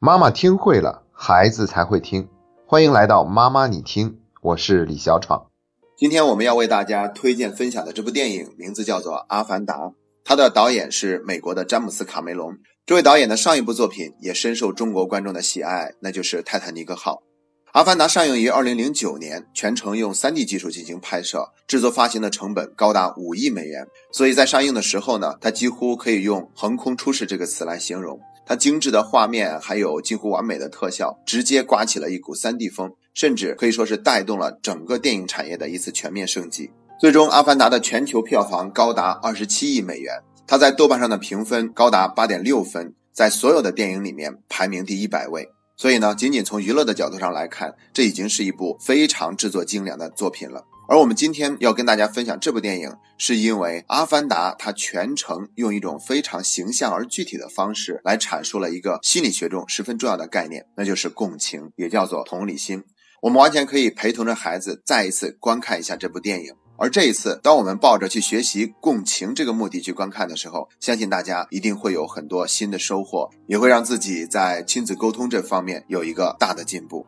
妈妈听会了，孩子才会听。欢迎来到妈妈你听，我是李小闯。今天我们要为大家推荐分享的这部电影名字叫做《阿凡达》，它的导演是美国的詹姆斯·卡梅隆。这位导演的上一部作品也深受中国观众的喜爱，那就是《泰坦尼克号》。《阿凡达》上映于2009年，全程用 3D 技术进行拍摄，制作发行的成本高达五亿美元。所以在上映的时候呢，它几乎可以用“横空出世”这个词来形容。它精致的画面还有近乎完美的特效，直接刮起了一股 3D 风，甚至可以说是带动了整个电影产业的一次全面升级。最终，《阿凡达》的全球票房高达二十七亿美元，它在豆瓣上的评分高达八点六分，在所有的电影里面排名第一百位。所以呢，仅仅从娱乐的角度上来看，这已经是一部非常制作精良的作品了。而我们今天要跟大家分享这部电影，是因为《阿凡达》它全程用一种非常形象而具体的方式来阐述了一个心理学中十分重要的概念，那就是共情，也叫做同理心。我们完全可以陪同着孩子再一次观看一下这部电影。而这一次，当我们抱着去学习共情这个目的去观看的时候，相信大家一定会有很多新的收获，也会让自己在亲子沟通这方面有一个大的进步。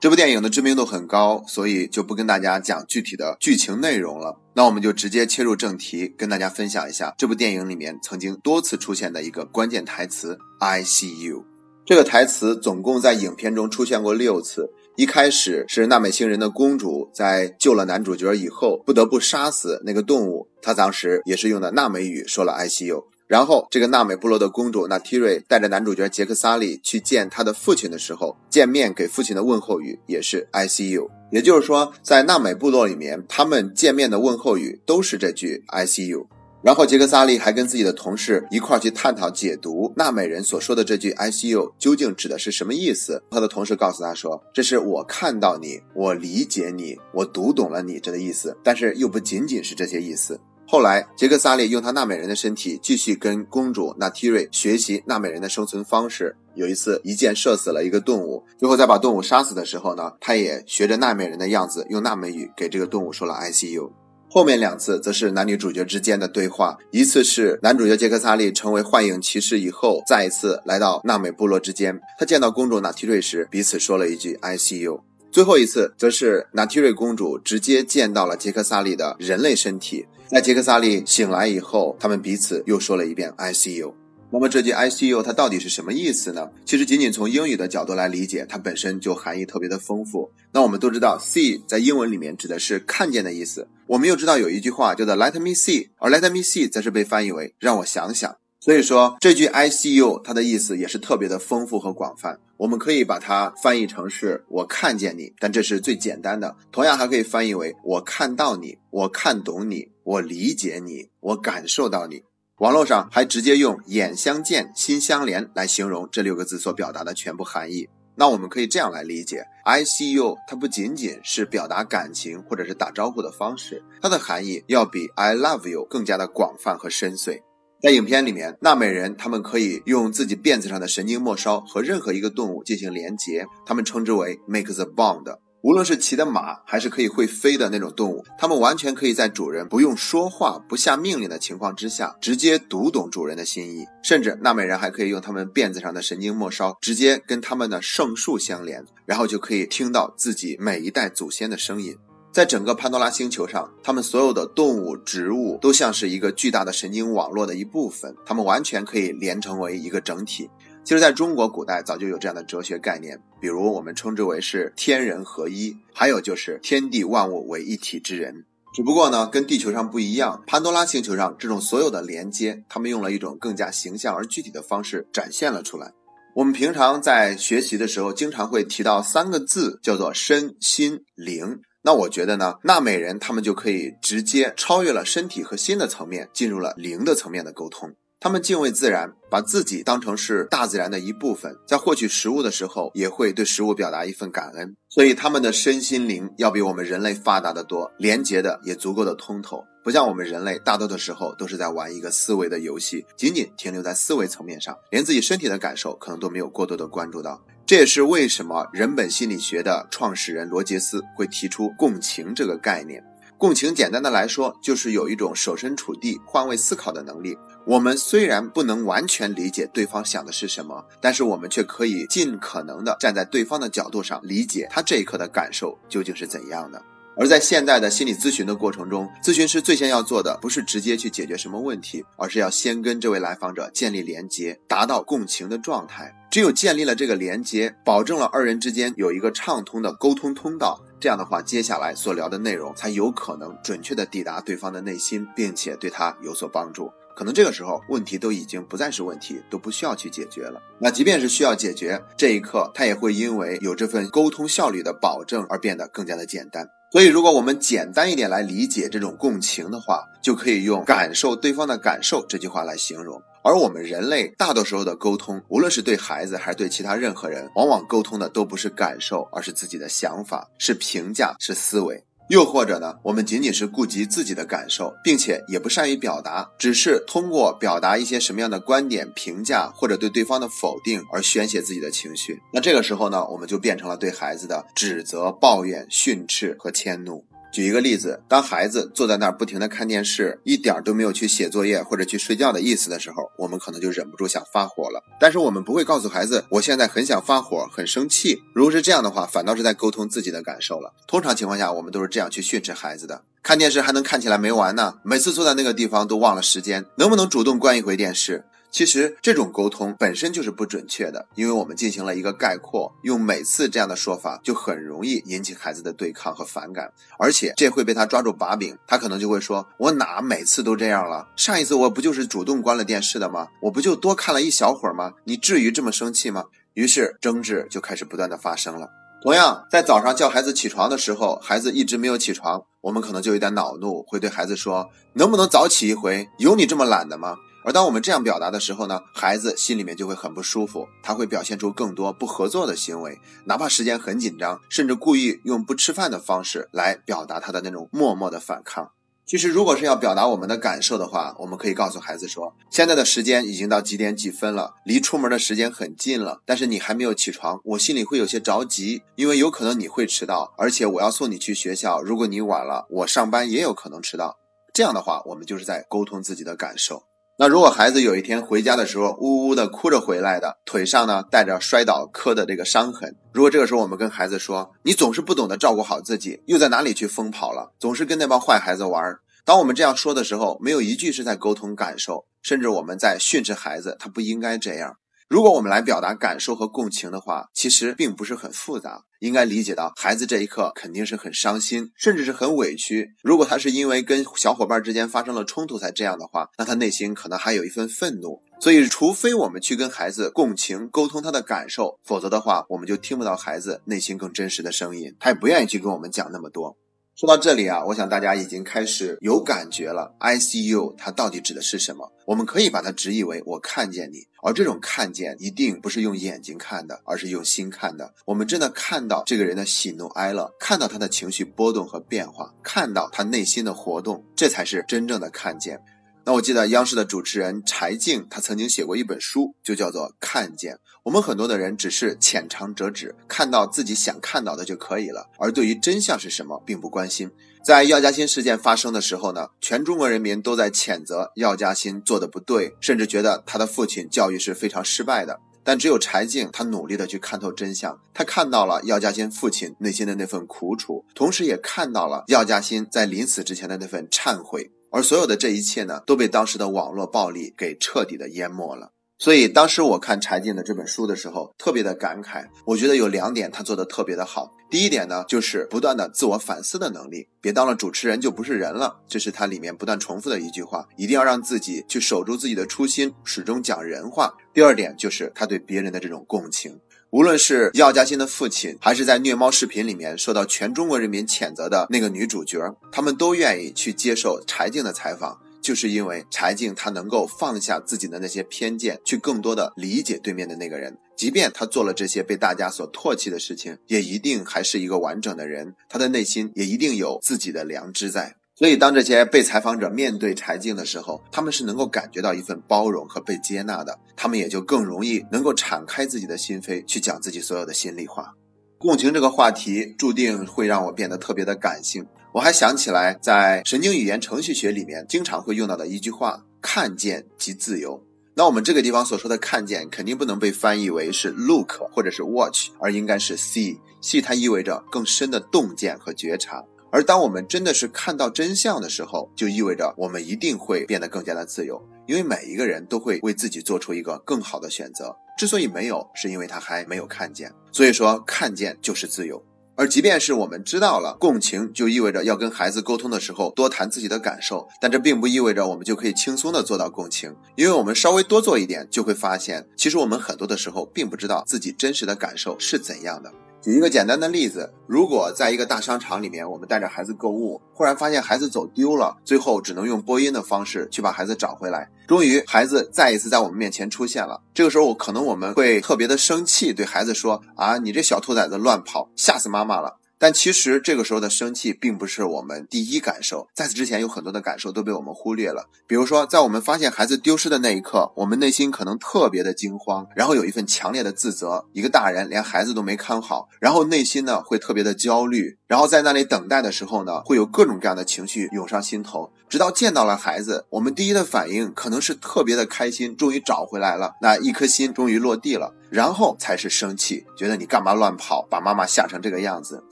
这部电影的知名度很高，所以就不跟大家讲具体的剧情内容了。那我们就直接切入正题，跟大家分享一下这部电影里面曾经多次出现的一个关键台词 “I see you”。这个台词总共在影片中出现过六次。一开始是纳美星人的公主在救了男主角以后，不得不杀死那个动物，她当时也是用的纳美语说了 “I see you”。然后，这个纳美部落的公主娜提瑞带着男主角杰克萨利去见他的父亲的时候，见面给父亲的问候语也是 “I see you”。也就是说，在纳美部落里面，他们见面的问候语都是这句 “I see you”。然后，杰克萨利还跟自己的同事一块儿去探讨解读纳美人所说的这句 “I see you” 究竟指的是什么意思。他的同事告诉他说：“这是我看到你，我理解你，我读懂了你这个意思，但是又不仅仅是这些意思。”后来，杰克萨利用他纳美人的身体继续跟公主娜提瑞学习纳美人的生存方式。有一次，一箭射死了一个动物，最后在把动物杀死的时候呢，他也学着纳美人的样子，用纳美语给这个动物说了 I C U。后面两次则是男女主角之间的对话，一次是男主角杰克萨利成为幻影骑士以后，再一次来到纳美部落之间，他见到公主娜提瑞时，彼此说了一句 I C U。最后一次，则是娜提瑞公主直接见到了杰克萨利的人类身体。在杰克萨利醒来以后，他们彼此又说了一遍 “I see you”。那么这句 “I see you” 它到底是什么意思呢？其实仅仅从英语的角度来理解，它本身就含义特别的丰富。那我们都知道，“see” 在英文里面指的是看见的意思。我们又知道有一句话叫做 “Let me see”，而 “Let me see” 则是被翻译为“让我想想”。所以说，这句 “I see you” 它的意思也是特别的丰富和广泛。我们可以把它翻译成是“我看见你”，但这是最简单的。同样还可以翻译为“我看到你”，“我看懂你”，“我理解你”，“我感受到你”。网络上还直接用“眼相见，心相连”来形容这六个字所表达的全部含义。那我们可以这样来理解：“I see you”，它不仅仅是表达感情或者是打招呼的方式，它的含义要比 “I love you” 更加的广泛和深邃。在影片里面，纳美人他们可以用自己辫子上的神经末梢和任何一个动物进行连接，他们称之为 “make the bond”。无论是骑的马，还是可以会飞的那种动物，它们完全可以在主人不用说话、不下命令的情况之下，直接读懂主人的心意。甚至纳美人还可以用他们辫子上的神经末梢，直接跟他们的圣树相连，然后就可以听到自己每一代祖先的声音。在整个潘多拉星球上，他们所有的动物、植物都像是一个巨大的神经网络的一部分，它们完全可以连成为一个整体。其实，在中国古代早就有这样的哲学概念，比如我们称之为是天人合一，还有就是天地万物为一体之人。只不过呢，跟地球上不一样，潘多拉星球上这种所有的连接，他们用了一种更加形象而具体的方式展现了出来。我们平常在学习的时候，经常会提到三个字，叫做身心灵。那我觉得呢，纳美人他们就可以直接超越了身体和心的层面，进入了灵的层面的沟通。他们敬畏自然，把自己当成是大自然的一部分，在获取食物的时候，也会对食物表达一份感恩。所以他们的身心灵要比我们人类发达的多，连接的也足够的通透。不像我们人类，大多的时候都是在玩一个思维的游戏，仅仅停留在思维层面上，连自己身体的感受可能都没有过多的关注到。这也是为什么人本心理学的创始人罗杰斯会提出共情这个概念。共情简单的来说，就是有一种设身处地、换位思考的能力。我们虽然不能完全理解对方想的是什么，但是我们却可以尽可能的站在对方的角度上理解他这一刻的感受究竟是怎样的。而在现在的心理咨询的过程中，咨询师最先要做的不是直接去解决什么问题，而是要先跟这位来访者建立连接，达到共情的状态。只有建立了这个连接，保证了二人之间有一个畅通的沟通通道，这样的话，接下来所聊的内容才有可能准确的抵达对方的内心，并且对他有所帮助。可能这个时候问题都已经不再是问题，都不需要去解决了。那即便是需要解决，这一刻他也会因为有这份沟通效率的保证而变得更加的简单。所以，如果我们简单一点来理解这种共情的话，就可以用“感受对方的感受”这句话来形容。而我们人类大多时候的沟通，无论是对孩子还是对其他任何人，往往沟通的都不是感受，而是自己的想法，是评价，是思维。又或者呢，我们仅仅是顾及自己的感受，并且也不善于表达，只是通过表达一些什么样的观点、评价或者对对方的否定而宣泄自己的情绪。那这个时候呢，我们就变成了对孩子的指责、抱怨、训斥和迁怒。举一个例子，当孩子坐在那儿不停地看电视，一点都没有去写作业或者去睡觉的意思的时候，我们可能就忍不住想发火了。但是我们不会告诉孩子，我现在很想发火，很生气。如果是这样的话，反倒是在沟通自己的感受了。通常情况下，我们都是这样去训斥孩子的：看电视还能看起来没完呢，每次坐在那个地方都忘了时间，能不能主动关一回电视？其实这种沟通本身就是不准确的，因为我们进行了一个概括，用每次这样的说法就很容易引起孩子的对抗和反感，而且这会被他抓住把柄，他可能就会说：“我哪每次都这样了？上一次我不就是主动关了电视的吗？我不就多看了一小会儿吗？你至于这么生气吗？”于是争执就开始不断的发生了。同样，在早上叫孩子起床的时候，孩子一直没有起床，我们可能就有点恼怒，会对孩子说：“能不能早起一回？有你这么懒的吗？”而当我们这样表达的时候呢，孩子心里面就会很不舒服，他会表现出更多不合作的行为，哪怕时间很紧张，甚至故意用不吃饭的方式来表达他的那种默默的反抗。其实，如果是要表达我们的感受的话，我们可以告诉孩子说：现在的时间已经到几点几分了，离出门的时间很近了，但是你还没有起床，我心里会有些着急，因为有可能你会迟到，而且我要送你去学校，如果你晚了，我上班也有可能迟到。这样的话，我们就是在沟通自己的感受。那如果孩子有一天回家的时候呜呜的哭着回来的，腿上呢带着摔倒磕的这个伤痕，如果这个时候我们跟孩子说，你总是不懂得照顾好自己，又在哪里去疯跑了，总是跟那帮坏孩子玩。当我们这样说的时候，没有一句是在沟通感受，甚至我们在训斥孩子，他不应该这样。如果我们来表达感受和共情的话，其实并不是很复杂。应该理解到，孩子这一刻肯定是很伤心，甚至是很委屈。如果他是因为跟小伙伴之间发生了冲突才这样的话，那他内心可能还有一份愤怒。所以，除非我们去跟孩子共情、沟通他的感受，否则的话，我们就听不到孩子内心更真实的声音，他也不愿意去跟我们讲那么多。说到这里啊，我想大家已经开始有感觉了。ICU 它到底指的是什么？我们可以把它直译为“我看见你”，而这种看见一定不是用眼睛看的，而是用心看的。我们真的看到这个人的喜怒哀乐，看到他的情绪波动和变化，看到他内心的活动，这才是真正的看见。那我记得央视的主持人柴静，他曾经写过一本书，就叫做《看见》。我们很多的人只是浅尝辄止，看到自己想看到的就可以了，而对于真相是什么，并不关心。在药家鑫事件发生的时候呢，全中国人民都在谴责药家鑫做的不对，甚至觉得他的父亲教育是非常失败的。但只有柴静，他努力的去看透真相，他看到了药家鑫父亲内心的那份苦楚，同时也看到了药家鑫在临死之前的那份忏悔。而所有的这一切呢，都被当时的网络暴力给彻底的淹没了。所以当时我看柴静的这本书的时候，特别的感慨。我觉得有两点他做的特别的好。第一点呢，就是不断的自我反思的能力。别当了主持人就不是人了，这是他里面不断重复的一句话。一定要让自己去守住自己的初心，始终讲人话。第二点就是他对别人的这种共情。无论是药家鑫的父亲，还是在虐猫视频里面受到全中国人民谴责的那个女主角，他们都愿意去接受柴静的采访，就是因为柴静她能够放下自己的那些偏见，去更多的理解对面的那个人，即便他做了这些被大家所唾弃的事情，也一定还是一个完整的人，他的内心也一定有自己的良知在。所以，当这些被采访者面对柴静的时候，他们是能够感觉到一份包容和被接纳的，他们也就更容易能够敞开自己的心扉，去讲自己所有的心里话。共情这个话题注定会让我变得特别的感性。我还想起来，在神经语言程序学里面经常会用到的一句话，看见即自由。那我们这个地方所说的看见，肯定不能被翻译为是 look 或者是 watch，而应该是 see。see 它意味着更深的洞见和觉察。而当我们真的是看到真相的时候，就意味着我们一定会变得更加的自由，因为每一个人都会为自己做出一个更好的选择。之所以没有，是因为他还没有看见。所以说，看见就是自由。而即便是我们知道了共情，就意味着要跟孩子沟通的时候多谈自己的感受，但这并不意味着我们就可以轻松的做到共情，因为我们稍微多做一点，就会发现，其实我们很多的时候并不知道自己真实的感受是怎样的。举一个简单的例子，如果在一个大商场里面，我们带着孩子购物，忽然发现孩子走丢了，最后只能用播音的方式去把孩子找回来。终于，孩子再一次在我们面前出现了。这个时候，我可能我们会特别的生气，对孩子说：“啊，你这小兔崽子乱跑，吓死妈妈了。”但其实这个时候的生气并不是我们第一感受，在此之前有很多的感受都被我们忽略了。比如说，在我们发现孩子丢失的那一刻，我们内心可能特别的惊慌，然后有一份强烈的自责。一个大人连孩子都没看好，然后内心呢会特别的焦虑，然后在那里等待的时候呢，会有各种各样的情绪涌上心头。直到见到了孩子，我们第一的反应可能是特别的开心，终于找回来了，那一颗心终于落地了。然后才是生气，觉得你干嘛乱跑，把妈妈吓成这个样子。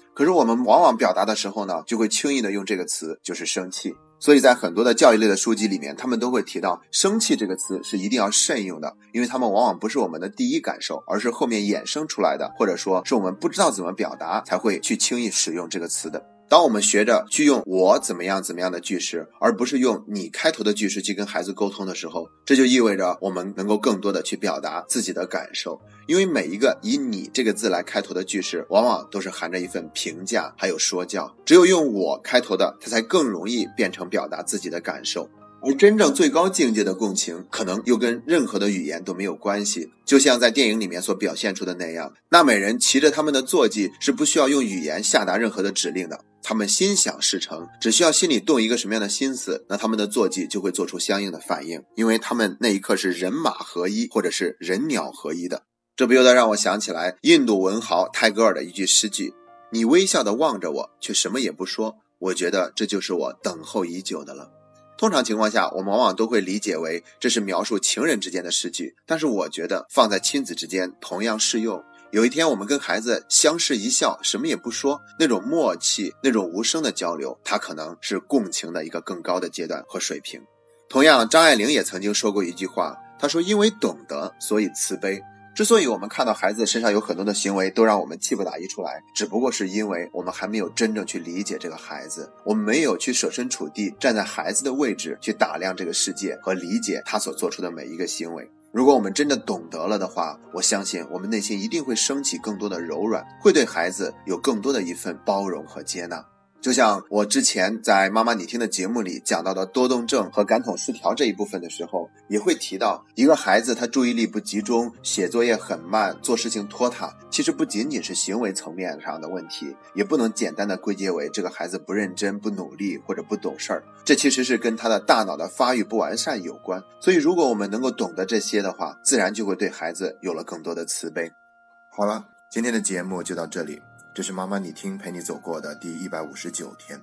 可是我们往往表达的时候呢，就会轻易的用这个词，就是生气。所以在很多的教育类的书籍里面，他们都会提到“生气”这个词是一定要慎用的，因为他们往往不是我们的第一感受，而是后面衍生出来的，或者说是我们不知道怎么表达，才会去轻易使用这个词的。当我们学着去用我怎么样怎么样的句式，而不是用你开头的句式去跟孩子沟通的时候，这就意味着我们能够更多的去表达自己的感受。因为每一个以你这个字来开头的句式，往往都是含着一份评价还有说教。只有用我开头的，它才更容易变成表达自己的感受。而真正最高境界的共情，可能又跟任何的语言都没有关系。就像在电影里面所表现出的那样，纳美人骑着他们的坐骑，是不需要用语言下达任何的指令的。他们心想事成，只需要心里动一个什么样的心思，那他们的坐骑就会做出相应的反应，因为他们那一刻是人马合一，或者是人鸟合一的。这不由得让我想起来印度文豪泰戈尔的一句诗句：“你微笑的望着我，却什么也不说，我觉得这就是我等候已久的了。”通常情况下，我们往往都会理解为这是描述情人之间的诗句，但是我觉得放在亲子之间同样适用。有一天，我们跟孩子相视一笑，什么也不说，那种默契，那种无声的交流，它可能是共情的一个更高的阶段和水平。同样，张爱玲也曾经说过一句话，她说：“因为懂得，所以慈悲。”之所以我们看到孩子身上有很多的行为都让我们气不打一处来，只不过是因为我们还没有真正去理解这个孩子，我们没有去设身处地站在孩子的位置去打量这个世界和理解他所做出的每一个行为。如果我们真的懂得了的话，我相信我们内心一定会升起更多的柔软，会对孩子有更多的一份包容和接纳。就像我之前在妈妈你听的节目里讲到的多动症和感统失调这一部分的时候，也会提到一个孩子他注意力不集中，写作业很慢，做事情拖沓，其实不仅仅是行为层面上的问题，也不能简单的归结为这个孩子不认真、不努力或者不懂事儿，这其实是跟他的大脑的发育不完善有关。所以，如果我们能够懂得这些的话，自然就会对孩子有了更多的慈悲。好了，今天的节目就到这里。这是妈妈你听陪你走过的第一百五十九天。